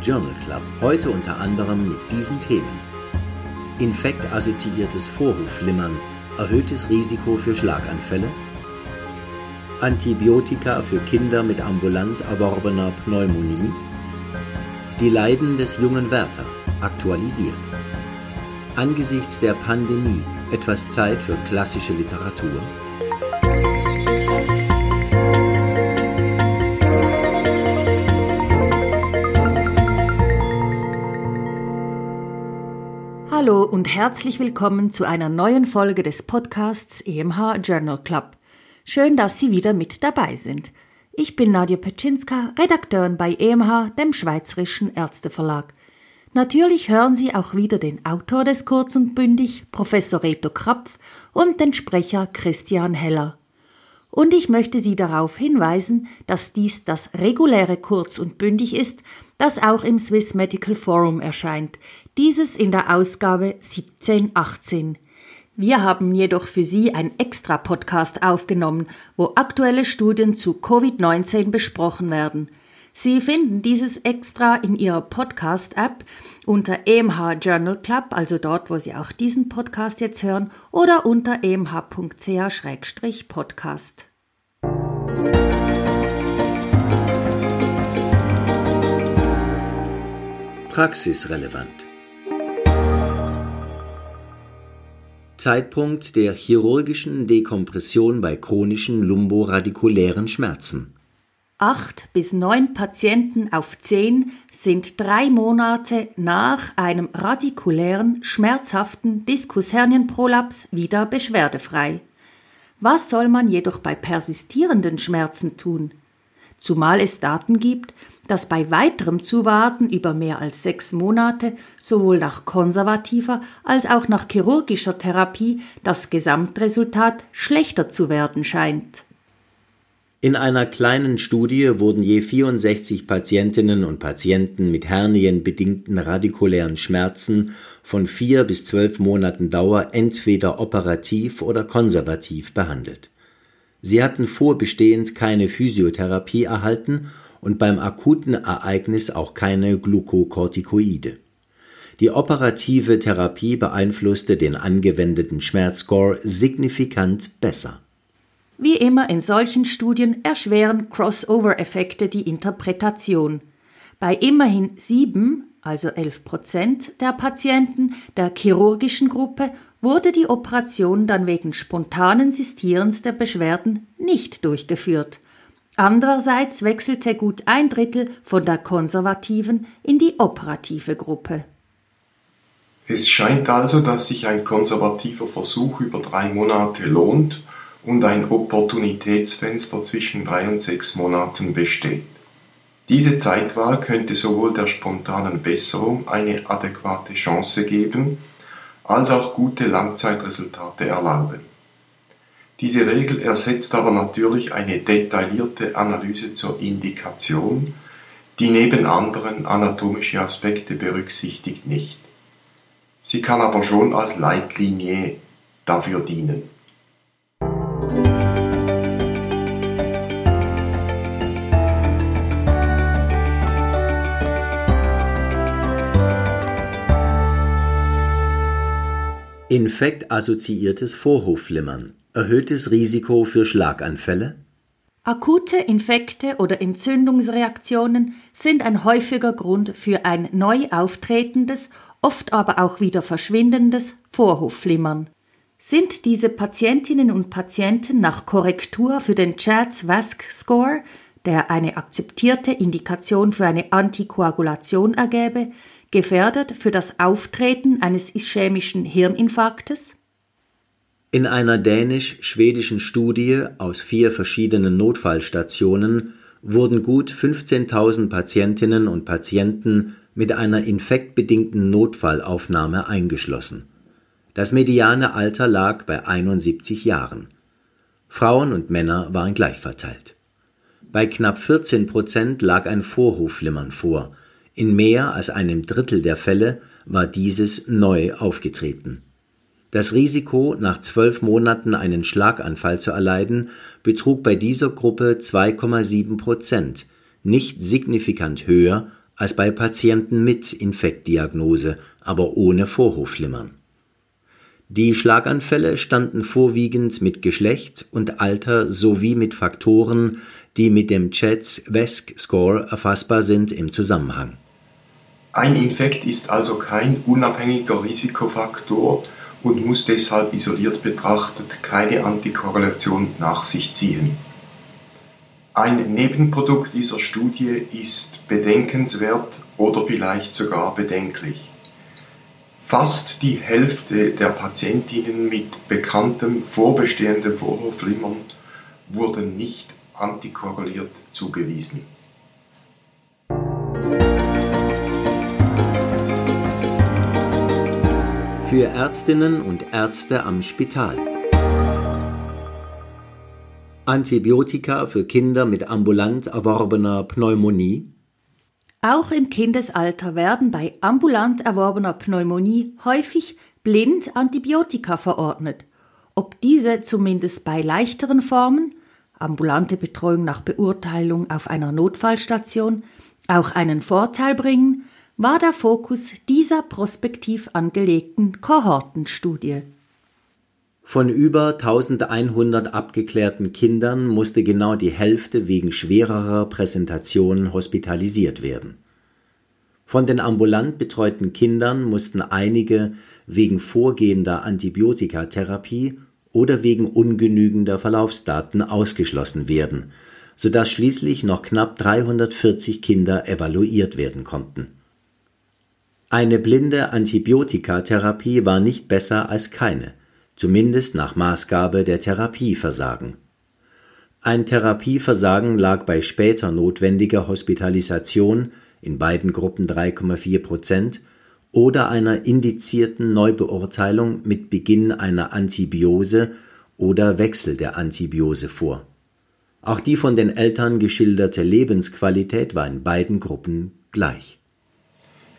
Journal Club, heute unter anderem mit diesen Themen. Infektassoziiertes Vorhofflimmern, erhöhtes Risiko für Schlaganfälle, Antibiotika für Kinder mit ambulant erworbener Pneumonie, die Leiden des jungen Werther, aktualisiert. Angesichts der Pandemie etwas Zeit für klassische Literatur? Hallo und herzlich willkommen zu einer neuen Folge des Podcasts EMH Journal Club. Schön, dass Sie wieder mit dabei sind. Ich bin Nadja Petschinska, Redakteurin bei EMH, dem Schweizerischen Ärzteverlag. Natürlich hören Sie auch wieder den Autor des Kurz und Bündig, Professor Reto Krapf, und den Sprecher Christian Heller. Und ich möchte Sie darauf hinweisen, dass dies das reguläre Kurz und Bündig ist, das auch im Swiss Medical Forum erscheint, dieses in der Ausgabe 1718. Wir haben jedoch für Sie ein extra Podcast aufgenommen, wo aktuelle Studien zu Covid-19 besprochen werden. Sie finden dieses extra in Ihrer Podcast-App unter EMH Journal Club, also dort, wo Sie auch diesen Podcast jetzt hören, oder unter emh.ch-podcast. Praxisrelevant. Zeitpunkt der chirurgischen Dekompression bei chronischen lumboradikulären Schmerzen. Acht bis neun Patienten auf zehn sind drei Monate nach einem radikulären, schmerzhaften Diskushernienprolaps wieder beschwerdefrei. Was soll man jedoch bei persistierenden Schmerzen tun? Zumal es Daten gibt, dass bei weiterem Zuwarten über mehr als sechs Monate sowohl nach konservativer als auch nach chirurgischer Therapie das Gesamtresultat schlechter zu werden scheint. In einer kleinen Studie wurden je 64 Patientinnen und Patienten mit hernienbedingten radikulären Schmerzen von vier bis zwölf Monaten Dauer entweder operativ oder konservativ behandelt. Sie hatten vorbestehend keine Physiotherapie erhalten und beim akuten Ereignis auch keine Glukokortikoide. Die operative Therapie beeinflusste den angewendeten Schmerzscore signifikant besser. Wie immer in solchen Studien erschweren Crossover-Effekte die Interpretation. Bei immerhin sieben, also elf Prozent der Patienten der chirurgischen Gruppe wurde die Operation dann wegen spontanen Sistierens der Beschwerden nicht durchgeführt. Andererseits wechselte gut ein Drittel von der konservativen in die operative Gruppe. Es scheint also, dass sich ein konservativer Versuch über drei Monate lohnt und ein Opportunitätsfenster zwischen drei und sechs Monaten besteht. Diese Zeitwahl könnte sowohl der spontanen Besserung eine adäquate Chance geben, als auch gute Langzeitresultate erlauben. Diese Regel ersetzt aber natürlich eine detaillierte Analyse zur Indikation, die neben anderen anatomische Aspekte berücksichtigt nicht. Sie kann aber schon als Leitlinie dafür dienen. Infektassoziiertes Vorhofflimmern Erhöhtes Risiko für Schlaganfälle? Akute Infekte oder Entzündungsreaktionen sind ein häufiger Grund für ein neu auftretendes, oft aber auch wieder verschwindendes Vorhofflimmern. Sind diese Patientinnen und Patienten nach Korrektur für den CHADS-VASC-Score, der eine akzeptierte Indikation für eine Antikoagulation ergäbe, gefährdet für das Auftreten eines ischämischen Hirninfarktes? In einer dänisch-schwedischen Studie aus vier verschiedenen Notfallstationen wurden gut 15.000 Patientinnen und Patienten mit einer infektbedingten Notfallaufnahme eingeschlossen. Das mediane Alter lag bei 71 Jahren. Frauen und Männer waren gleich verteilt. Bei knapp 14 Prozent lag ein Vorhofflimmern vor. In mehr als einem Drittel der Fälle war dieses neu aufgetreten Das Risiko, nach zwölf Monaten einen Schlaganfall zu erleiden, betrug bei dieser Gruppe 2,7 Prozent, nicht signifikant höher als bei Patienten mit Infektdiagnose, aber ohne Vorhofflimmern. Die Schlaganfälle standen vorwiegend mit Geschlecht und Alter sowie mit Faktoren, die mit dem Chets-Wesk-Score erfassbar sind, im Zusammenhang. Ein Infekt ist also kein unabhängiger Risikofaktor und muss deshalb isoliert betrachtet keine Antikorrelation nach sich ziehen. Ein Nebenprodukt dieser Studie ist bedenkenswert oder vielleicht sogar bedenklich. Fast die Hälfte der Patientinnen mit bekanntem vorbestehendem Vorhofflimmern wurden nicht antikorreliert zugewiesen. Für Ärztinnen und Ärzte am Spital. Antibiotika für Kinder mit ambulant erworbener Pneumonie. Auch im Kindesalter werden bei ambulant erworbener Pneumonie häufig blind Antibiotika verordnet. Ob diese zumindest bei leichteren Formen, ambulante Betreuung nach Beurteilung auf einer Notfallstation, auch einen Vorteil bringen, war der Fokus dieser prospektiv angelegten Kohortenstudie. Von über 1100 abgeklärten Kindern musste genau die Hälfte wegen schwererer Präsentationen hospitalisiert werden. Von den ambulant betreuten Kindern mussten einige wegen vorgehender Antibiotikatherapie oder wegen ungenügender Verlaufsdaten ausgeschlossen werden, sodass schließlich noch knapp 340 Kinder evaluiert werden konnten. Eine blinde Antibiotikatherapie war nicht besser als keine zumindest nach Maßgabe der Therapieversagen. Ein Therapieversagen lag bei später notwendiger Hospitalisation in beiden Gruppen 3,4 Prozent oder einer indizierten Neubeurteilung mit Beginn einer Antibiose oder Wechsel der Antibiose vor. Auch die von den Eltern geschilderte Lebensqualität war in beiden Gruppen gleich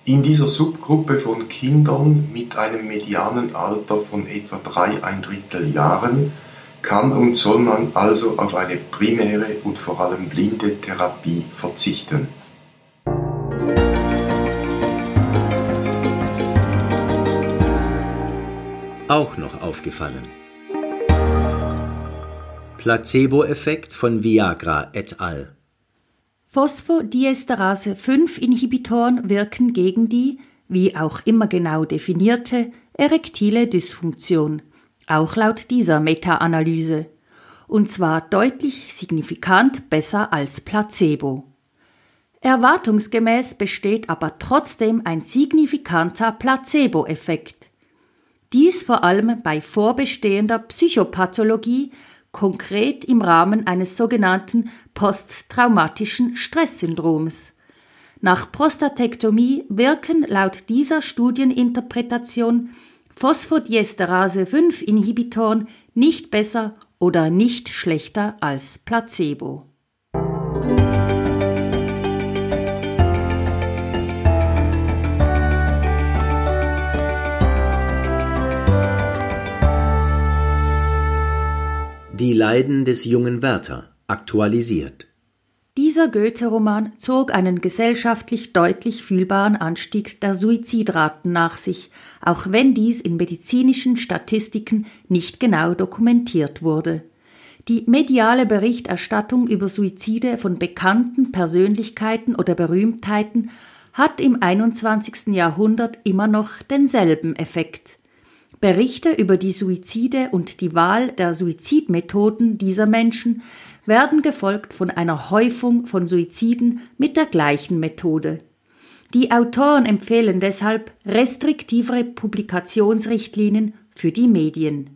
in dieser Subgruppe von Kindern mit einem medianen Alter von etwa drei ein Drittel Jahren kann und soll man also auf eine primäre und vor allem blinde Therapie verzichten. Auch noch aufgefallen. Placebo-Effekt von Viagra et al. Phosphodiesterase-5-Inhibitoren wirken gegen die, wie auch immer genau definierte, erektile Dysfunktion, auch laut dieser Meta-Analyse, und zwar deutlich signifikant besser als Placebo. Erwartungsgemäß besteht aber trotzdem ein signifikanter Placebo-Effekt. Dies vor allem bei vorbestehender Psychopathologie konkret im Rahmen eines sogenannten posttraumatischen Stresssyndroms. Nach Prostatektomie wirken laut dieser Studieninterpretation Phosphodiesterase-5-Inhibitoren nicht besser oder nicht schlechter als Placebo. Die Leiden des jungen Werther aktualisiert. Dieser Goethe-Roman zog einen gesellschaftlich deutlich fühlbaren Anstieg der Suizidraten nach sich, auch wenn dies in medizinischen Statistiken nicht genau dokumentiert wurde. Die mediale Berichterstattung über Suizide von bekannten Persönlichkeiten oder Berühmtheiten hat im 21. Jahrhundert immer noch denselben Effekt. Berichte über die Suizide und die Wahl der Suizidmethoden dieser Menschen werden gefolgt von einer Häufung von Suiziden mit der gleichen Methode. Die Autoren empfehlen deshalb restriktivere Publikationsrichtlinien für die Medien.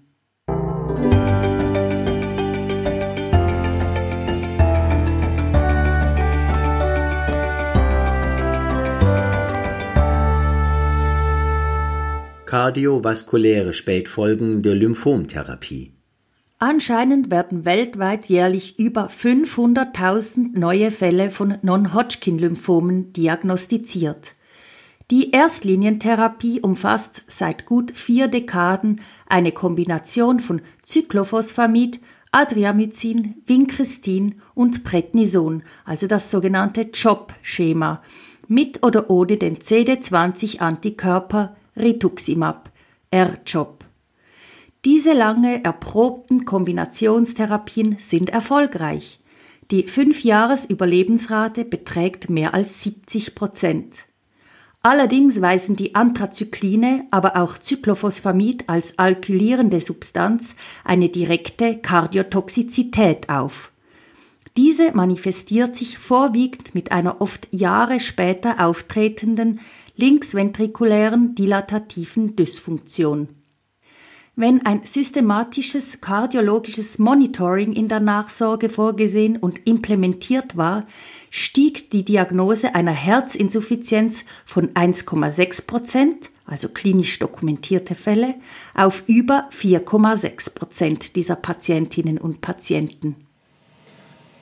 Kardiovaskuläre Spätfolgen der Lymphomtherapie. Anscheinend werden weltweit jährlich über 500.000 neue Fälle von Non-Hodgkin-Lymphomen diagnostiziert. Die Erstlinientherapie umfasst seit gut vier Dekaden eine Kombination von Cyclophosphamid, Adriamycin, Vincristin und Prednison, also das sogenannte CHOP-Schema, mit oder ohne den CD20-Antikörper Rituximab, R-CHOP. Diese lange erprobten Kombinationstherapien sind erfolgreich. Die Fünfjahres-Überlebensrate beträgt mehr als 70 Prozent. Allerdings weisen die Anthrazykline, aber auch Cyclophosphamid als alkylierende Substanz eine direkte Kardiotoxizität auf. Diese manifestiert sich vorwiegend mit einer oft Jahre später auftretenden linksventrikulären dilatativen Dysfunktion. Wenn ein systematisches kardiologisches Monitoring in der Nachsorge vorgesehen und implementiert war, stieg die Diagnose einer Herzinsuffizienz von 1,6 Prozent, also klinisch dokumentierte Fälle, auf über 4,6 Prozent dieser Patientinnen und Patienten.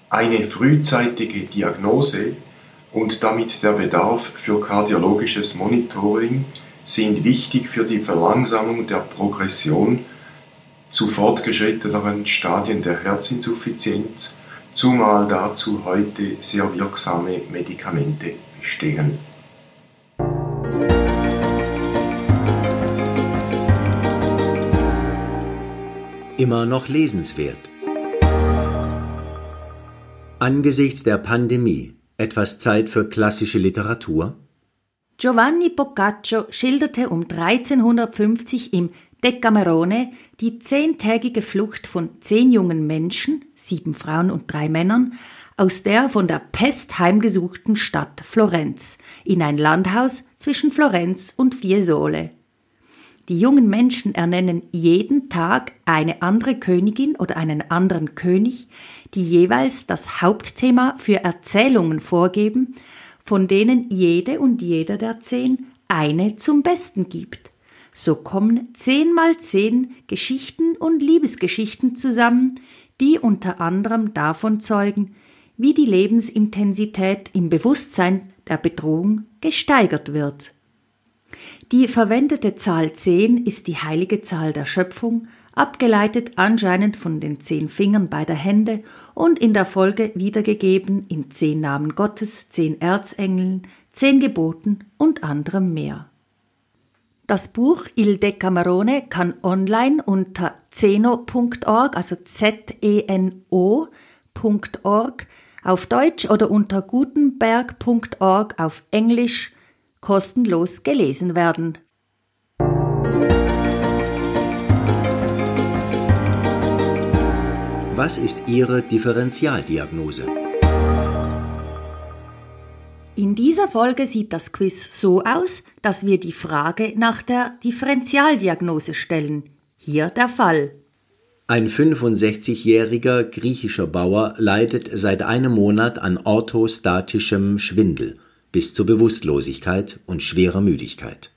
Eine frühzeitige Diagnose und damit der Bedarf für kardiologisches Monitoring sind wichtig für die Verlangsamung der Progression zu fortgeschritteneren Stadien der Herzinsuffizienz zumal dazu heute sehr wirksame Medikamente bestehen. Immer noch lesenswert. Angesichts der Pandemie etwas Zeit für klassische Literatur? Giovanni Boccaccio schilderte um 1350 im Decamerone die zehntägige Flucht von zehn jungen Menschen, sieben Frauen und drei Männern, aus der von der Pest heimgesuchten Stadt Florenz in ein Landhaus zwischen Florenz und Fiesole. Die jungen Menschen ernennen jeden Tag eine andere Königin oder einen anderen König, die jeweils das Hauptthema für Erzählungen vorgeben, von denen jede und jeder der zehn eine zum Besten gibt. So kommen zehn mal zehn Geschichten und Liebesgeschichten zusammen, die unter anderem davon zeugen, wie die Lebensintensität im Bewusstsein der Bedrohung gesteigert wird. Die verwendete Zahl 10 ist die heilige Zahl der Schöpfung, abgeleitet anscheinend von den zehn Fingern beider Hände und in der Folge wiedergegeben in zehn Namen Gottes, zehn Erzengeln, zehn Geboten und anderem mehr. Das Buch Il Decamerone kann online unter zeno.org, also Z-E-N-O.org, auf Deutsch oder unter gutenberg.org auf Englisch kostenlos gelesen werden. Was ist Ihre Differentialdiagnose? In dieser Folge sieht das Quiz so aus, dass wir die Frage nach der Differentialdiagnose stellen. Hier der Fall. Ein 65-jähriger griechischer Bauer leidet seit einem Monat an orthostatischem Schwindel bis zur Bewusstlosigkeit und schwerer Müdigkeit.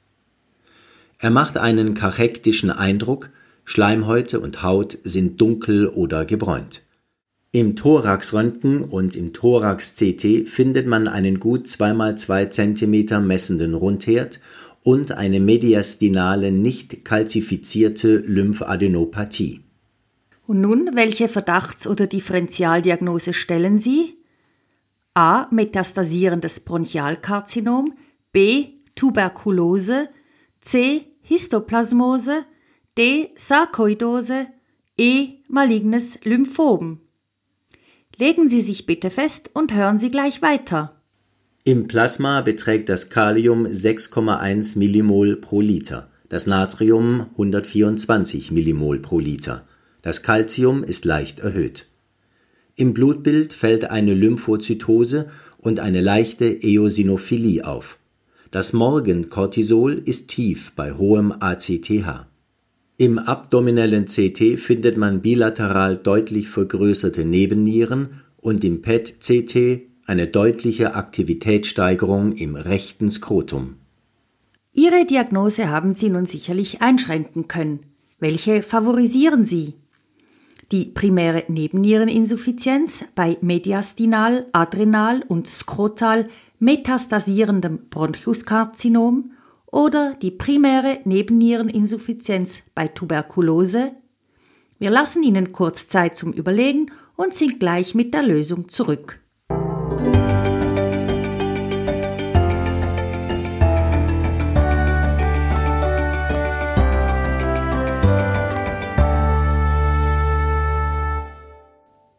Er macht einen kachektischen Eindruck, Schleimhäute und Haut sind dunkel oder gebräunt. Im Thoraxröntgen und im Thorax-CT findet man einen gut 2x2 cm messenden Rundherd und eine mediastinale nicht kalzifizierte Lymphadenopathie. Und nun, welche Verdachts- oder Differentialdiagnose stellen Sie? A. Metastasierendes Bronchialkarzinom, B. Tuberkulose, C. Histoplasmose, D. Sarkoidose, E. Malignes Lymphom. Legen Sie sich bitte fest und hören Sie gleich weiter. Im Plasma beträgt das Kalium 6,1 Millimol pro Liter, das Natrium 124 Millimol pro Liter. Das Calcium ist leicht erhöht. Im Blutbild fällt eine Lymphozytose und eine leichte Eosinophilie auf. Das Morgencortisol ist tief bei hohem ACTH. Im abdominellen CT findet man bilateral deutlich vergrößerte Nebennieren und im PET-CT eine deutliche Aktivitätssteigerung im rechten Skrotum. Ihre Diagnose haben Sie nun sicherlich einschränken können. Welche favorisieren Sie? Die primäre Nebenniereninsuffizienz bei mediastinal, adrenal und skrotal metastasierendem Bronchuskarzinom oder die primäre Nebenniereninsuffizienz bei Tuberkulose? Wir lassen Ihnen kurz Zeit zum Überlegen und sind gleich mit der Lösung zurück.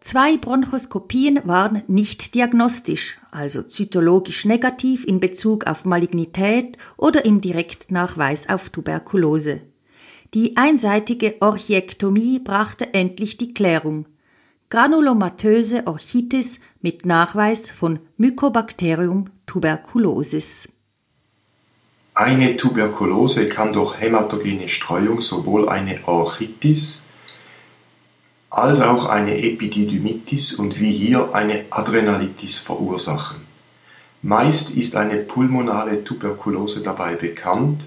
Zwei Bronchoskopien waren nicht diagnostisch, also zytologisch negativ in Bezug auf Malignität oder im Direktnachweis auf Tuberkulose. Die einseitige Orchiektomie brachte endlich die Klärung. Granulomatöse Orchitis mit Nachweis von Mycobacterium tuberculosis. Eine Tuberkulose kann durch hämatogene Streuung sowohl eine Orchitis als auch eine Epididymitis und wie hier eine Adrenalitis verursachen. Meist ist eine pulmonale Tuberkulose dabei bekannt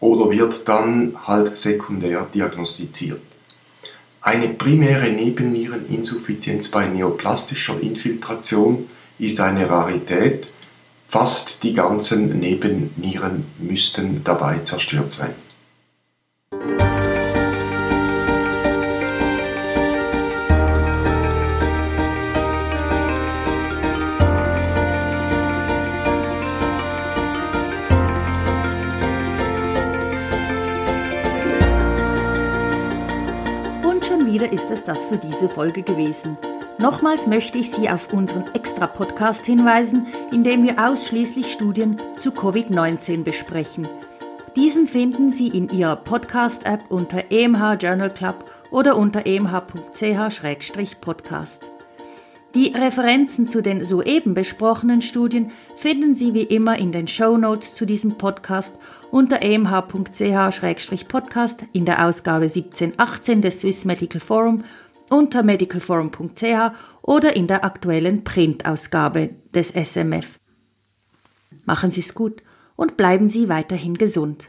oder wird dann halt sekundär diagnostiziert. Eine primäre Nebenniereninsuffizienz bei neoplastischer Infiltration ist eine Rarität, fast die ganzen Nebennieren müssten dabei zerstört sein. Wieder ist es das für diese Folge gewesen. Nochmals möchte ich Sie auf unseren Extra-Podcast hinweisen, in dem wir ausschließlich Studien zu Covid-19 besprechen. Diesen finden Sie in Ihrer Podcast-App unter EMH Journal Club oder unter emh.ch-podcast. Die Referenzen zu den soeben besprochenen Studien finden Sie wie immer in den Show Notes zu diesem Podcast unter emh.ch-podcast in der Ausgabe 1718 des Swiss Medical Forum, unter medicalforum.ch oder in der aktuellen Printausgabe des SMF. Machen Sie es gut und bleiben Sie weiterhin gesund.